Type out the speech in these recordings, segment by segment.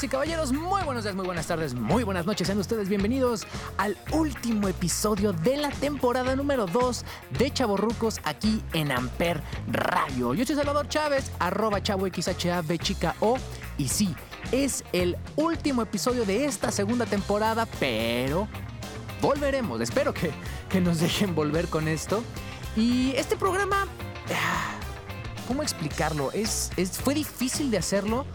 Y caballeros, muy buenos días, muy buenas tardes, muy buenas noches. Sean ustedes bienvenidos al último episodio de la temporada número 2 de Chaborrucos aquí en Amper Radio. Yo soy Salvador Chávez, arroba chavo XHAB chica O. Y sí, es el último episodio de esta segunda temporada, pero volveremos. Espero que, que nos dejen volver con esto. Y este programa, ah, ¿cómo explicarlo? Es, es, fue difícil de hacerlo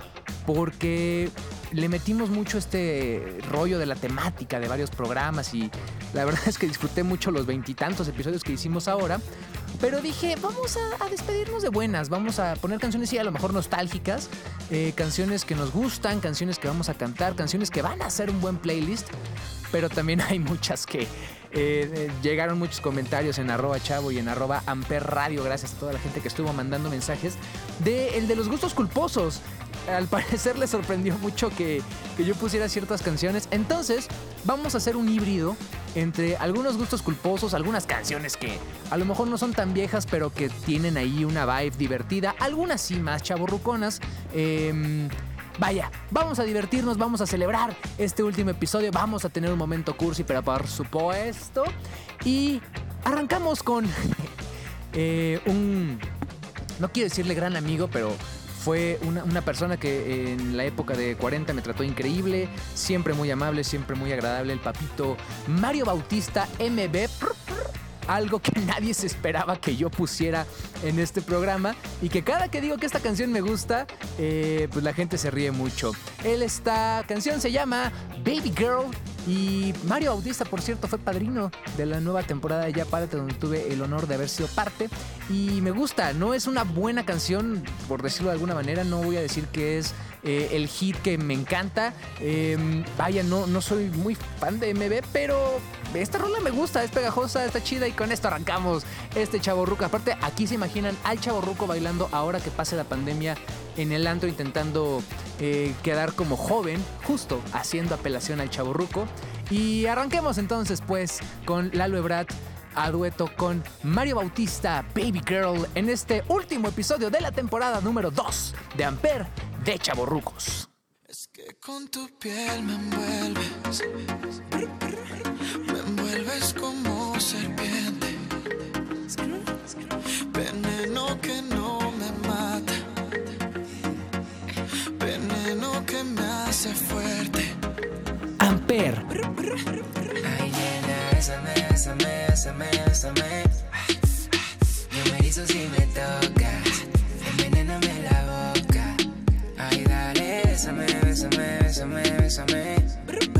porque le metimos mucho este rollo de la temática de varios programas y la verdad es que disfruté mucho los veintitantos episodios que hicimos ahora. Pero dije, vamos a, despedirnos de buenas, vamos a poner canciones y a lo mejor nostálgicas, eh, canciones que nos gustan, canciones que vamos a cantar, canciones que van a hacer un buen playlist, pero también hay muchas que eh, llegaron muchos comentarios en arroba chavo y en arroba amper radio, gracias a toda la gente que estuvo mandando mensajes, de el de los gustos culposos al parecer le sorprendió mucho que, que, yo pusiera ciertas canciones. Entonces, vamos a hacer un híbrido entre algunos gustos culposos, algunas canciones que a lo mejor no son tan viejas, pero que tienen ahí una vibe divertida, algunas sí más chaborruconas. Eh, Vaya, vamos a divertirnos, vamos a celebrar este último episodio, vamos a tener un momento cursi, pero por supuesto. Y arrancamos con eh, un, no quiero decirle gran amigo, pero fue una, una, persona que en la época de 40 me trató increíble, siempre muy amable, siempre muy agradable, el papito Mario Bautista MB. Algo que nadie se esperaba que yo pusiera en este programa y que cada que digo que esta canción me gusta, eh, pues la gente se ríe mucho. Él, esta canción se llama Baby Girl y Mario Bautista, por cierto, fue padrino de la nueva temporada de Ya Párate, donde tuve el honor de haber sido parte. Y me gusta, no es una buena canción, por decirlo de alguna manera, no voy a decir que es eh, el hit que me encanta. Eh, vaya, no, no soy muy fan de MB, pero esta rola me gusta, es pegajosa, está chida y con esto arrancamos este chaborruco. Aparte, aquí se imaginan al chaborruco bailando ahora que pase la pandemia en el antro intentando eh, quedar como joven, justo haciendo apelación al chaborruco. Y arranquemos entonces pues con Lalo Ebrat a dueto con Mario Bautista, Baby Girl, en este último episodio de la temporada número 2 de Amper de Chaborrucos. Es que con tu piel me envuelves, me envuelves como serpiente, veneno que no me mata, veneno que me hace fuerte. Amper. Ay, nena, bésame, bésame, bésame, bésame. Yo me hizo si me bésame,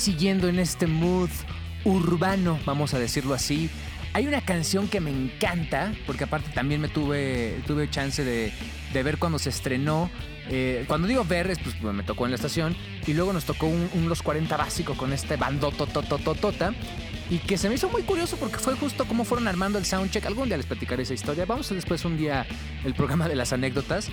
siguiendo en este mood urbano, vamos a decirlo así, hay una canción que me encanta, porque aparte también me tuve, tuve chance de, de ver cuando se estrenó. Eh, cuando digo ver, es pues me tocó en la estación, y luego nos tocó un, Los 40 básico con este bandototototota. Y que se me hizo muy curioso porque fue justo como fueron armando el soundcheck. Algún día les platicaré esa historia. Vamos a después un día el programa de las anécdotas.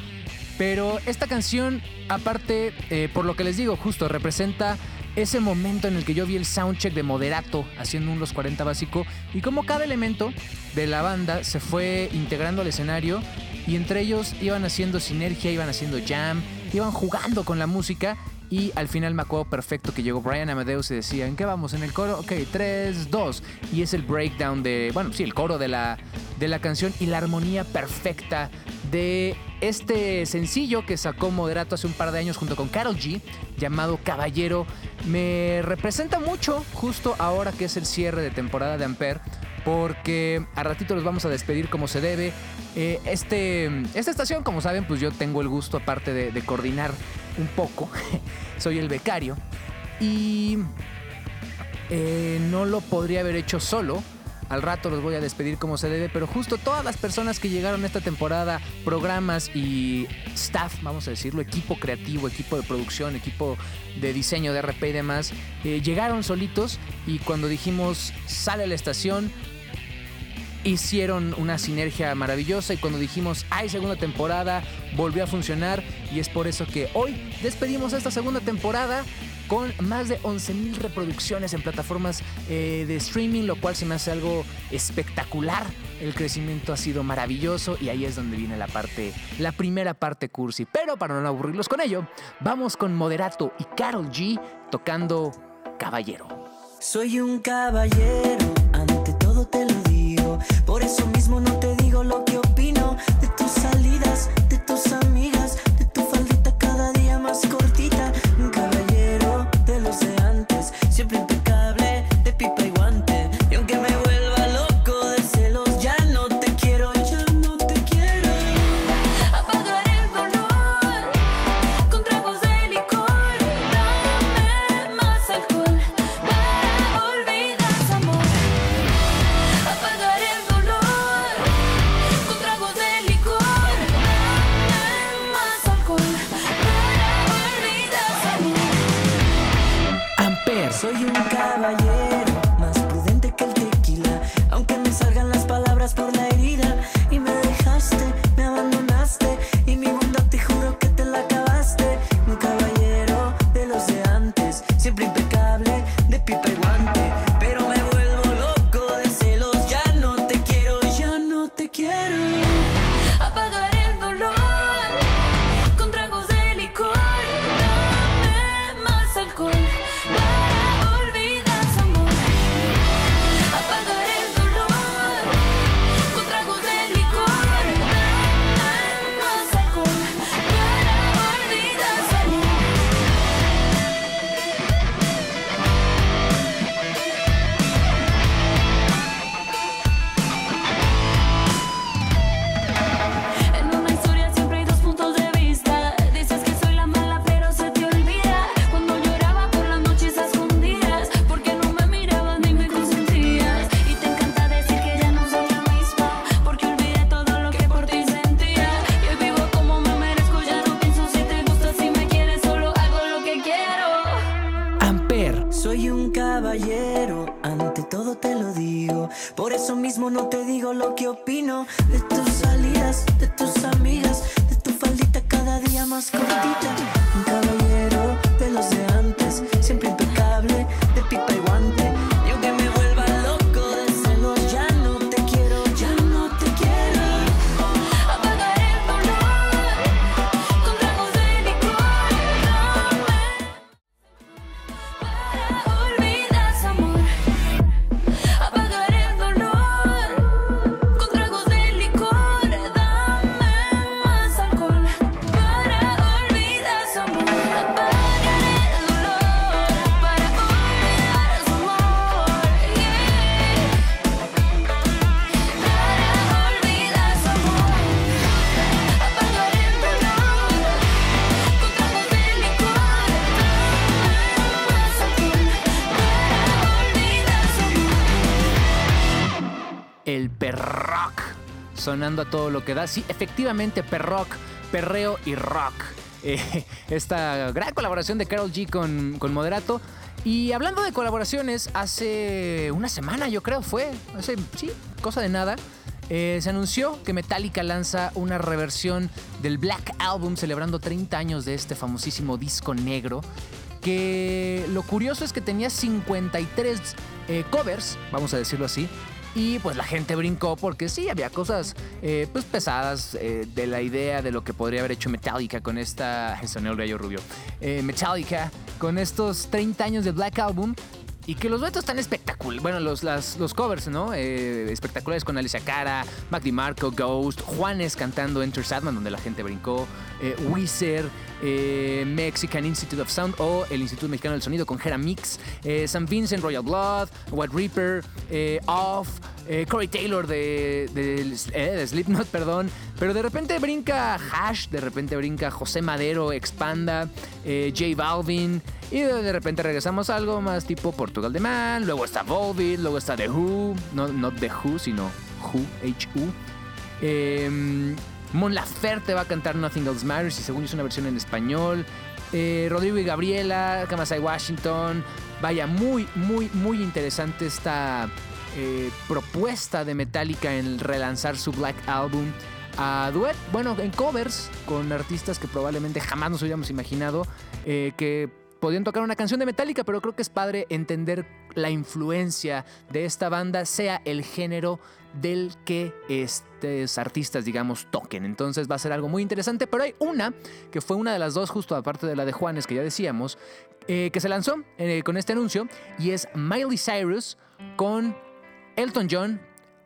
Pero esta canción, aparte, eh, por lo que les digo, justo representa ese momento en el que yo vi el soundcheck de Moderato haciendo un Los 40 básico y como cada elemento de la banda se fue integrando al escenario y entre ellos iban haciendo sinergia, iban haciendo jam, iban jugando con la música y al final me acuerdo perfecto que llegó Brian Amadeus y decía, ¿en qué vamos? ¿En el coro? Ok, 3, 2. Y es el breakdown de, bueno, sí, el coro de la, de la canción y la armonía perfecta de este sencillo que sacó Moderato hace un par de años junto con Carol G, llamado Caballero. Me representa mucho justo ahora que es el cierre de temporada de Ampere porque a ratito los vamos a despedir como se debe. Eh, este, esta estación, como saben, pues yo tengo el gusto, aparte de, coordinar un poco, soy el becario, y eh, no lo podría haber hecho solo. Al rato los voy a despedir como se debe, pero justo todas las personas que llegaron esta temporada, programas y staff, vamos a decirlo, equipo creativo, equipo de producción, equipo de diseño de RP y demás, eh, llegaron solitos y cuando dijimos sale a la estación, hicieron una sinergia maravillosa y cuando dijimos hay segunda temporada volvió a funcionar y es por eso que hoy despedimos esta segunda temporada con más de 11.000 reproducciones en plataformas eh, de streaming, lo cual se me hace algo espectacular. El crecimiento ha sido maravilloso y ahí es donde viene la parte, la primera parte cursi. Pero para no aburrirlos con ello, vamos con Moderato y Carol G tocando Caballero. Soy un caballero, Por eso mismo no te digo lo que te digo lo que opino de tus salidas, de tus amigas, de tu faldita cada día más cortita. Un caballero de los de antes, siempre sonando a todo lo que da. Sí, efectivamente, perrock, perreo y rock. Eh, esta gran colaboración de Carol G con, con Moderato. Y hablando de colaboraciones, hace una semana yo creo fue, hace, sí, cosa de nada, eh, se anunció que Metallica lanza una reversión del Black Album celebrando 30 años de este famosísimo disco negro que lo curioso es que tenía 53 eh, covers, vamos a decirlo así, y pues la gente brincó porque sí, había cosas eh, pues pesadas eh, de la idea de lo que podría haber hecho Metallica con esta... Soné el gallo rubio. Eh, Metallica con estos 30 años de Black Album. Y que los duetos están espectaculares. Bueno, los, las- los covers, ¿no? Espectaculares con Alicia Cara, Mac DiMarco, Ghost, Juanes cantando Enter Sadman, donde la gente brincó, eh, Weezer, eh, Mexican Institute of Sound o el Instituto Mexicano del Sonido con Hera Mix, eh, San Vincent, Royal Blood, White Reaper, eh, Off, Corey Taylor de, de, Slipknot, perdón. Pero de repente brinca Hash, de repente brinca José Madero, Expanda, J Balvin. Y de, repente regresamos a algo más tipo Portugal de Man. Luego está Volbeat, luego está The Who. No, no The Who, sino Who, H-U. Mon Laferte va a cantar Nothing Else Matters y según yo es una versión en español. Eh, Rodrigo y Gabriela, Kamasai Washington. Vaya, muy, muy, muy interesante esta eh, propuesta de Metallica en relanzar su Black Album a duet, bueno, en covers con artistas que probablemente jamás nos hubiéramos imaginado eh, que podían tocar una canción de Metallica, pero creo que es padre entender la influencia de esta banda, sea el género del que estos artistas, digamos, toquen. Entonces va a ser algo muy interesante, pero hay una que fue una de las dos, justo aparte de la de Juanes, que ya decíamos, eh, que se lanzó eh, con este anuncio, y es Miley Cyrus con Elton John,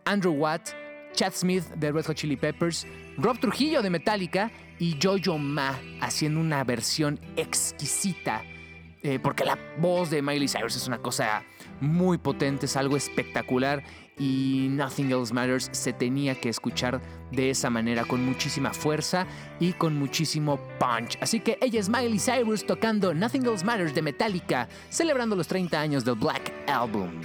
Andrew Watt, Chad Smith de Red Hot Chili Peppers, Rob Trujillo de Metallica y Jojo Ma haciendo una versión exquisita. eh, porque la voz de Miley Cyrus es una cosa muy potente, es algo espectacular y Nothing Else Matters se tenía que escuchar de esa manera, con muchísima fuerza y con muchísimo punch. Así que ella es Miley Cyrus tocando Nothing Else Matters de Metallica, celebrando los 30 años del Black Album.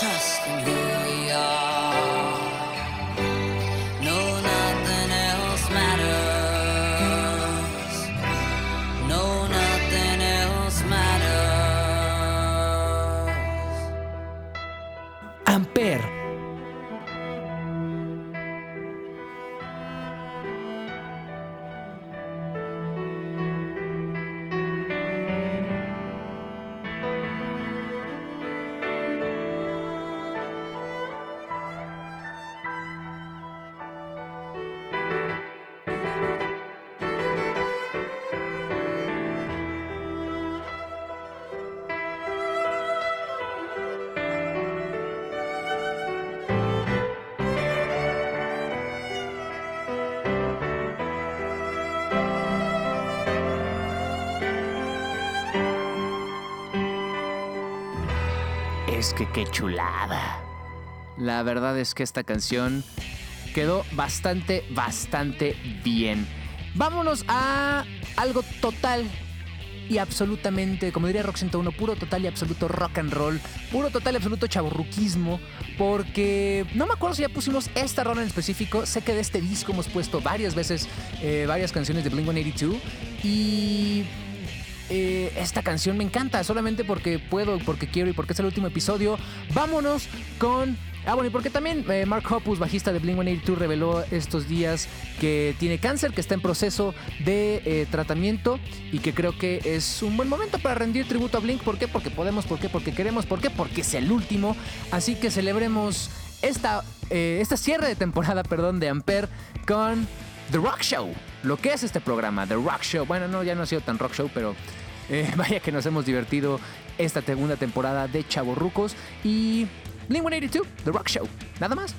Forever trusting who we are. Es que qué chulada. La verdad es que esta canción quedó bastante, bastante bien. Vámonos a algo total y absolutamente, como diría Rock 101, puro total y absoluto rock and roll, puro total y absoluto chaburruquismo, porque no me acuerdo si ya pusimos esta rola en específico, sé que de este disco hemos puesto varias veces eh, varias canciones de Blink-182 y eh, esta canción me encanta, solamente porque puedo, porque quiero y porque es el último episodio. Vámonos con... Ah, bueno, y porque también eh, Mark Hoppus, bajista de Blink-182, reveló estos días que tiene cáncer, que está en proceso de eh, tratamiento y que creo que es un buen momento para rendir tributo a Blink. ¿Por qué? Porque podemos, ¿por qué? Porque queremos, ¿por qué? Porque es el último. Así que celebremos esta, esta cierre de temporada, perdón, de Ampere con The Rock Show. Lo que es este programa, The Rock Show. Bueno, no, ya no ha sido tan rock show, pero eh, vaya que nos hemos divertido esta segunda temporada de Chavorrucos y Blink 182, The Rock Show. Nada más.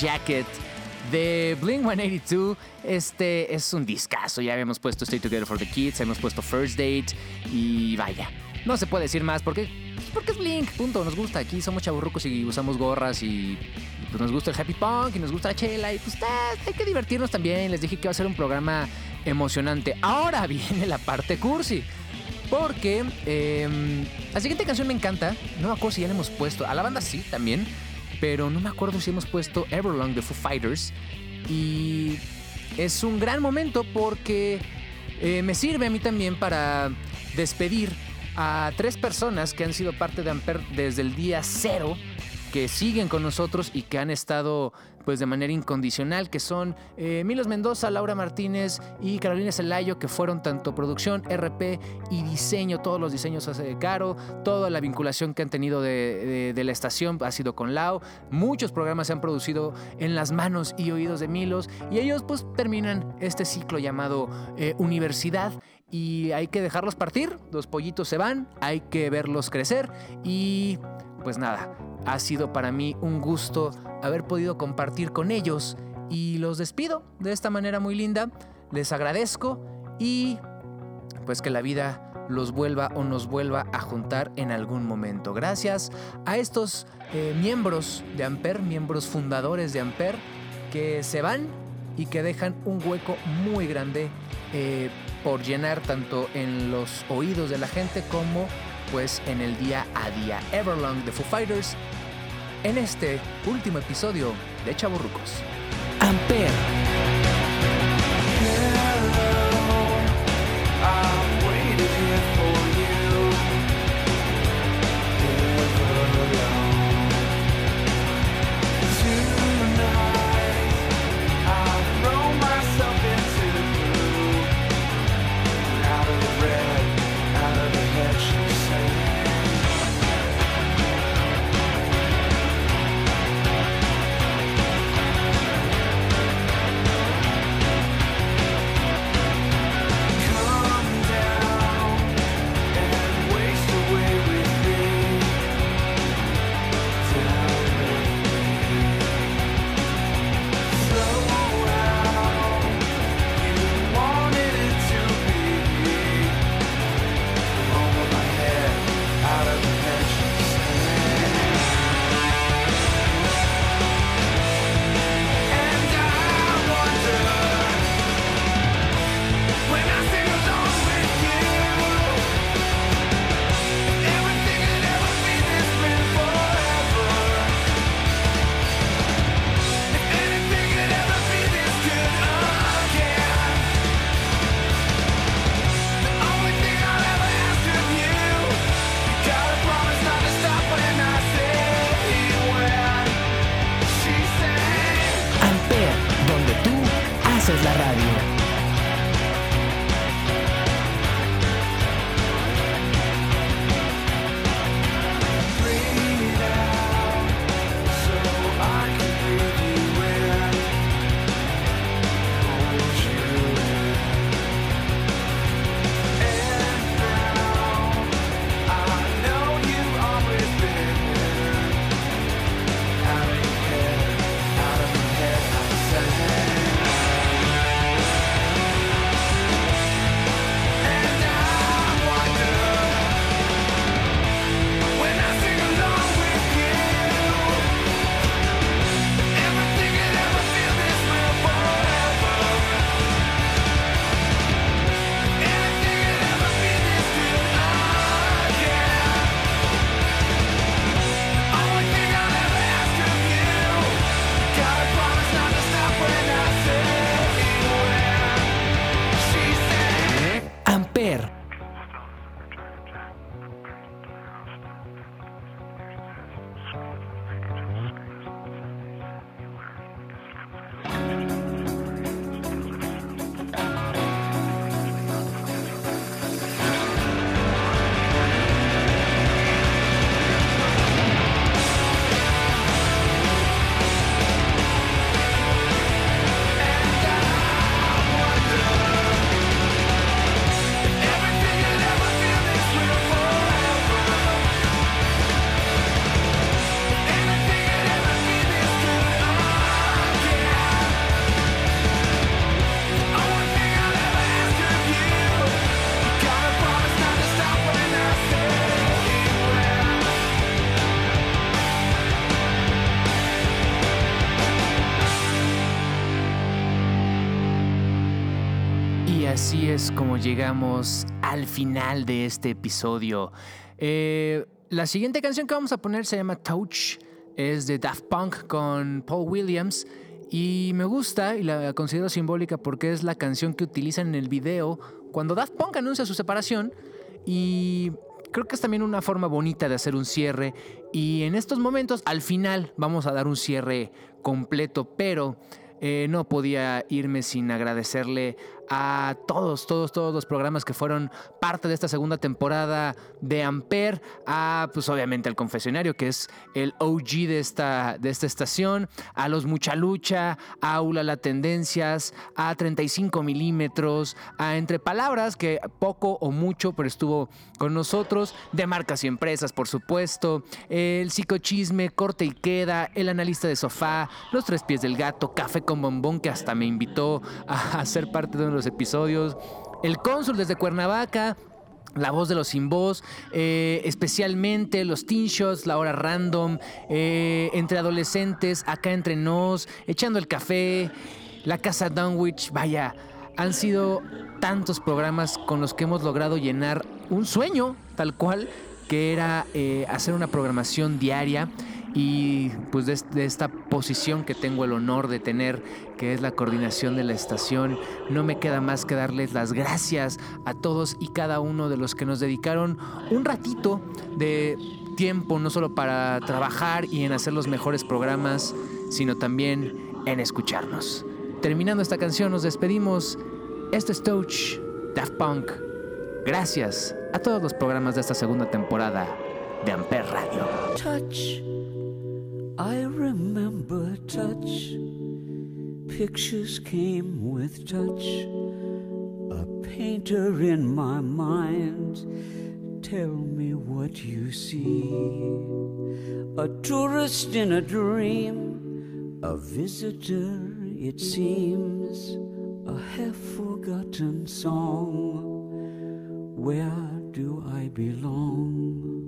Jacket de Blink 182. Este es un discazo. Ya habíamos puesto Stay Together for the Kids, hemos puesto First Date y vaya. No se puede decir más porque, porque es Blink, punto. Nos gusta. Aquí somos chaburrucos y usamos gorras y pues nos gusta el happy punk y nos gusta la chela y pues hay que divertirnos también. Les dije que va a ser un programa emocionante. Ahora viene la parte cursi. Porque em, la siguiente canción me encanta. No me ya la hemos puesto. A la banda sí también. Pero no me acuerdo si hemos puesto Everlong de Foo Fighters. Y es un gran momento porque eh, me sirve a mí también para despedir a tres personas que han sido parte de Amper desde el día cero que siguen con nosotros y que han estado pues de manera incondicional, que son eh, Milos Mendoza, Laura Martínez y Carolina Celayo, que fueron tanto producción, RP y diseño, todos los diseños hace Caro, toda la vinculación que han tenido de, de- de la estación ha sido con Lau, muchos programas se han producido en las manos y oídos de Milos y ellos pues terminan este ciclo llamado eh, universidad y hay que dejarlos partir, los pollitos se van, hay que verlos crecer y pues nada, ha sido para mí un gusto haber podido compartir con ellos y los despido de esta manera muy linda. Les agradezco y pues que la vida los vuelva o nos vuelva a juntar en algún momento. Gracias a estos eh, miembros de Amper, miembros fundadores de Amper, que se van y que dejan un hueco muy grande eh, por llenar tanto en los oídos de la gente como pues en el día a día. Everlong de Foo Fighters en este último episodio de Chaburrucos. Amper. Llegamos al final de este episodio. Eh, la siguiente canción que vamos a poner se llama Touch. Es de Daft Punk con Paul Williams. Y me gusta y la considero simbólica porque es la canción que utilizan en el video cuando Daft Punk anuncia su separación. Y creo que es también una forma bonita de hacer un cierre. Y en estos momentos, al final, vamos a dar un cierre completo, pero eh, no podía irme sin agradecerle a todos, todos, todos los programas que fueron parte de esta segunda temporada de Amper, a pues obviamente al confesionario, que es el OG de esta, de esta estación, a los Mucha Lucha, a Aula La Tendencias, a 35 milímetros, a Entre Palabras, que poco o mucho, pero estuvo con nosotros, de marcas y empresas, por supuesto, el psicochisme, corte y queda, el analista de sofá, los tres pies del gato, café con bombón, que hasta me invitó a ser parte de uno los episodios, el cónsul desde Cuernavaca, la voz de los sin voz, eh, especialmente los teen shots, la hora random, eh, entre adolescentes, acá entre nos, echando el café, la casa Dunwich, vaya, han sido tantos programas con los que hemos logrado llenar un sueño, tal cual, que era eh, hacer una programación diaria y pues de, esta posición que tengo el honor de tener, que es la coordinación de la estación, no me queda más que darles las gracias a todos y cada uno de los que nos dedicaron un ratito de tiempo, no solo para trabajar y en hacer los mejores programas, sino también en escucharnos. Terminando esta canción, nos despedimos. Esto es Touch, Daft Punk. Gracias a todos los programas de esta segunda temporada de Amper Radio. touch. I remember touch. Pictures came with touch. A painter in my mind. Tell me what you see. A tourist in a dream. A visitor, it seems. A half forgotten song. Where do I belong?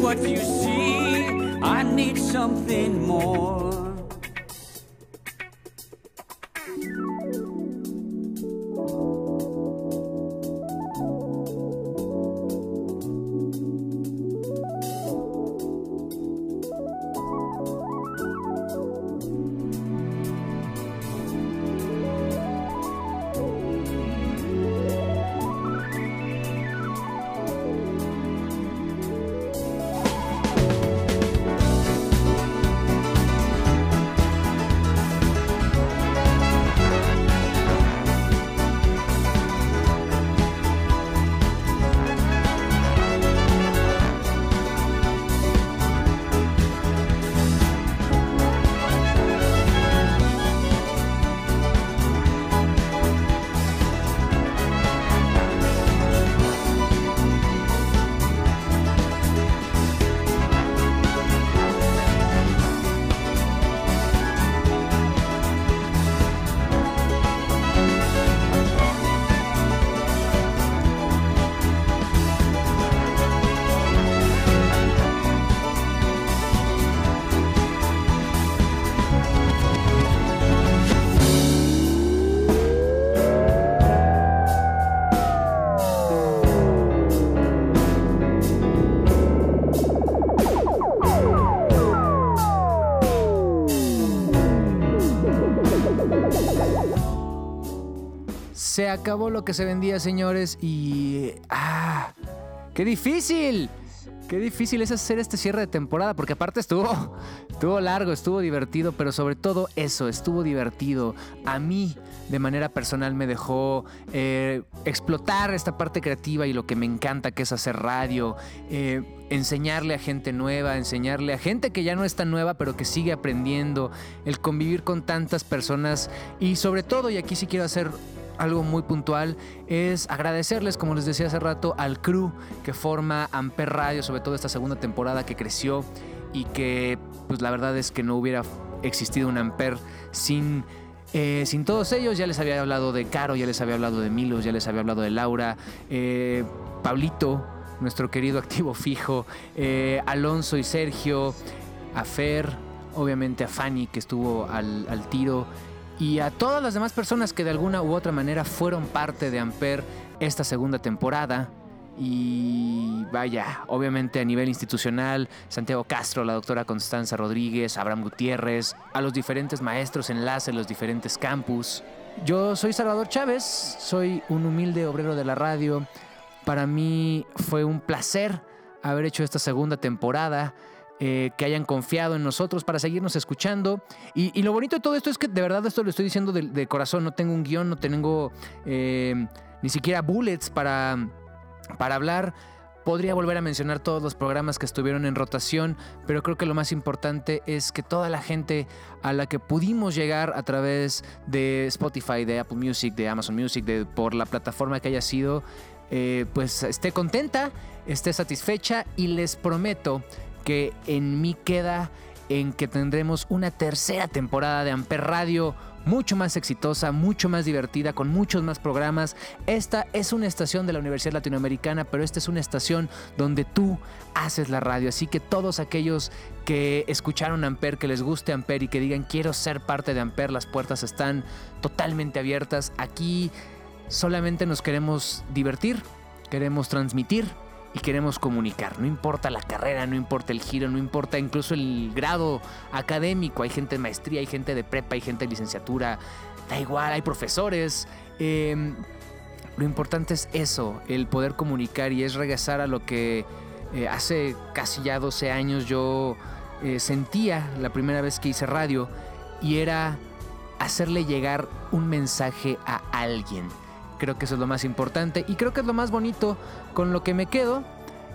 What you see. I need something more. Se acabó lo que se vendía, señores, y... ¡Ah! ¡Qué difícil! Qué difícil es hacer este cierre de temporada, porque aparte estuvo, estuvo largo, estuvo divertido, pero sobre todo eso, estuvo divertido. A mí, de manera personal, me dejó eh, explotar esta parte creativa y lo que me encanta, que es hacer radio, eh, enseñarle a gente nueva, enseñarle a gente que ya no es tan nueva, pero que sigue aprendiendo, el convivir con tantas personas y sobre todo, y aquí sí quiero hacer algo muy puntual es agradecerles, como les decía hace rato, al crew que forma Amper Radio, sobre todo esta segunda temporada que creció y que, pues la verdad es que no hubiera existido un Amper sin, eh, sin todos ellos. Ya les había hablado de Caro, ya les había hablado de Milos, ya les había hablado de Laura, eh, Pablito, nuestro querido activo fijo, eh, Alonso y Sergio, a Fer, obviamente a Fanny que estuvo al, al tiro y a todas las demás personas que de alguna u otra manera fueron parte de Amper esta segunda temporada. Y vaya, obviamente a nivel institucional, Santiago Castro, la doctora Constanza Rodríguez, Abraham Gutiérrez, a los diferentes maestros enlace, los diferentes campus. Yo soy Salvador Chávez, soy un humilde obrero de la radio. Para mí fue un placer haber hecho esta segunda temporada eh, que hayan confiado en nosotros para seguirnos escuchando. Y, lo bonito de todo esto es que de verdad esto lo estoy diciendo de, de corazón, no tengo un guion, no tengo eh, ni siquiera bullets para, para hablar. Podría volver a mencionar todos los programas que estuvieron en rotación, pero creo que lo más importante es que toda la gente a la que pudimos llegar a través de Spotify, de Apple Music, de Amazon Music, de, por la plataforma que haya sido, eh, pues esté contenta, esté satisfecha y les prometo que en mí queda en que tendremos una tercera temporada de Amper Radio mucho más exitosa, mucho más divertida, con muchos más programas. Esta es una estación de la Universidad Latinoamericana, pero esta es una estación donde tú haces la radio. Así que todos aquellos que escucharon Amper, que les guste Amper y que digan quiero ser parte de Amper, las puertas están totalmente abiertas. Aquí solamente nos queremos divertir, queremos transmitir y queremos comunicar. No importa la carrera, no importa el giro, no importa incluso el grado académico. Hay gente de maestría, hay gente de prepa, hay gente de licenciatura. Da igual, hay profesores. Eh, lo importante es eso, el poder comunicar y es regresar a lo que eh, hace casi ya 12 años yo eh, sentía la primera vez que hice radio y era hacerle llegar un mensaje a alguien. Creo que eso es lo más importante y creo que es lo más bonito con lo que me quedo.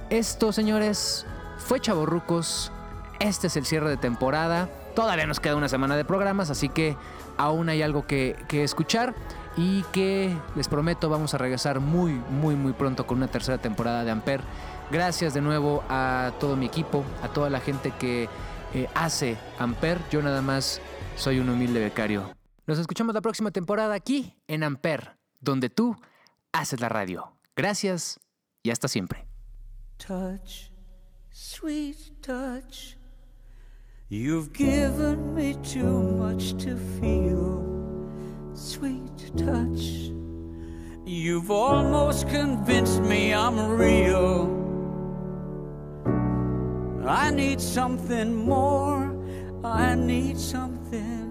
Esto, señores, fue Chavorrucos. Este es el cierre de temporada. Todavía nos queda una semana de programas, así que aún hay algo que, que escuchar y que les prometo vamos a regresar muy, muy, muy pronto con una tercera temporada de Amper. Gracias de nuevo a todo mi equipo, a toda la gente que eh, hace Amper. Yo nada más soy un humilde becario. Nos escuchamos la próxima temporada aquí en Amper, donde tú haces la radio. Gracias y hasta siempre. touch, sweet touch. You've given me too much to feel, sweet touch. You've almost convinced me I'm real. I need something more, I need something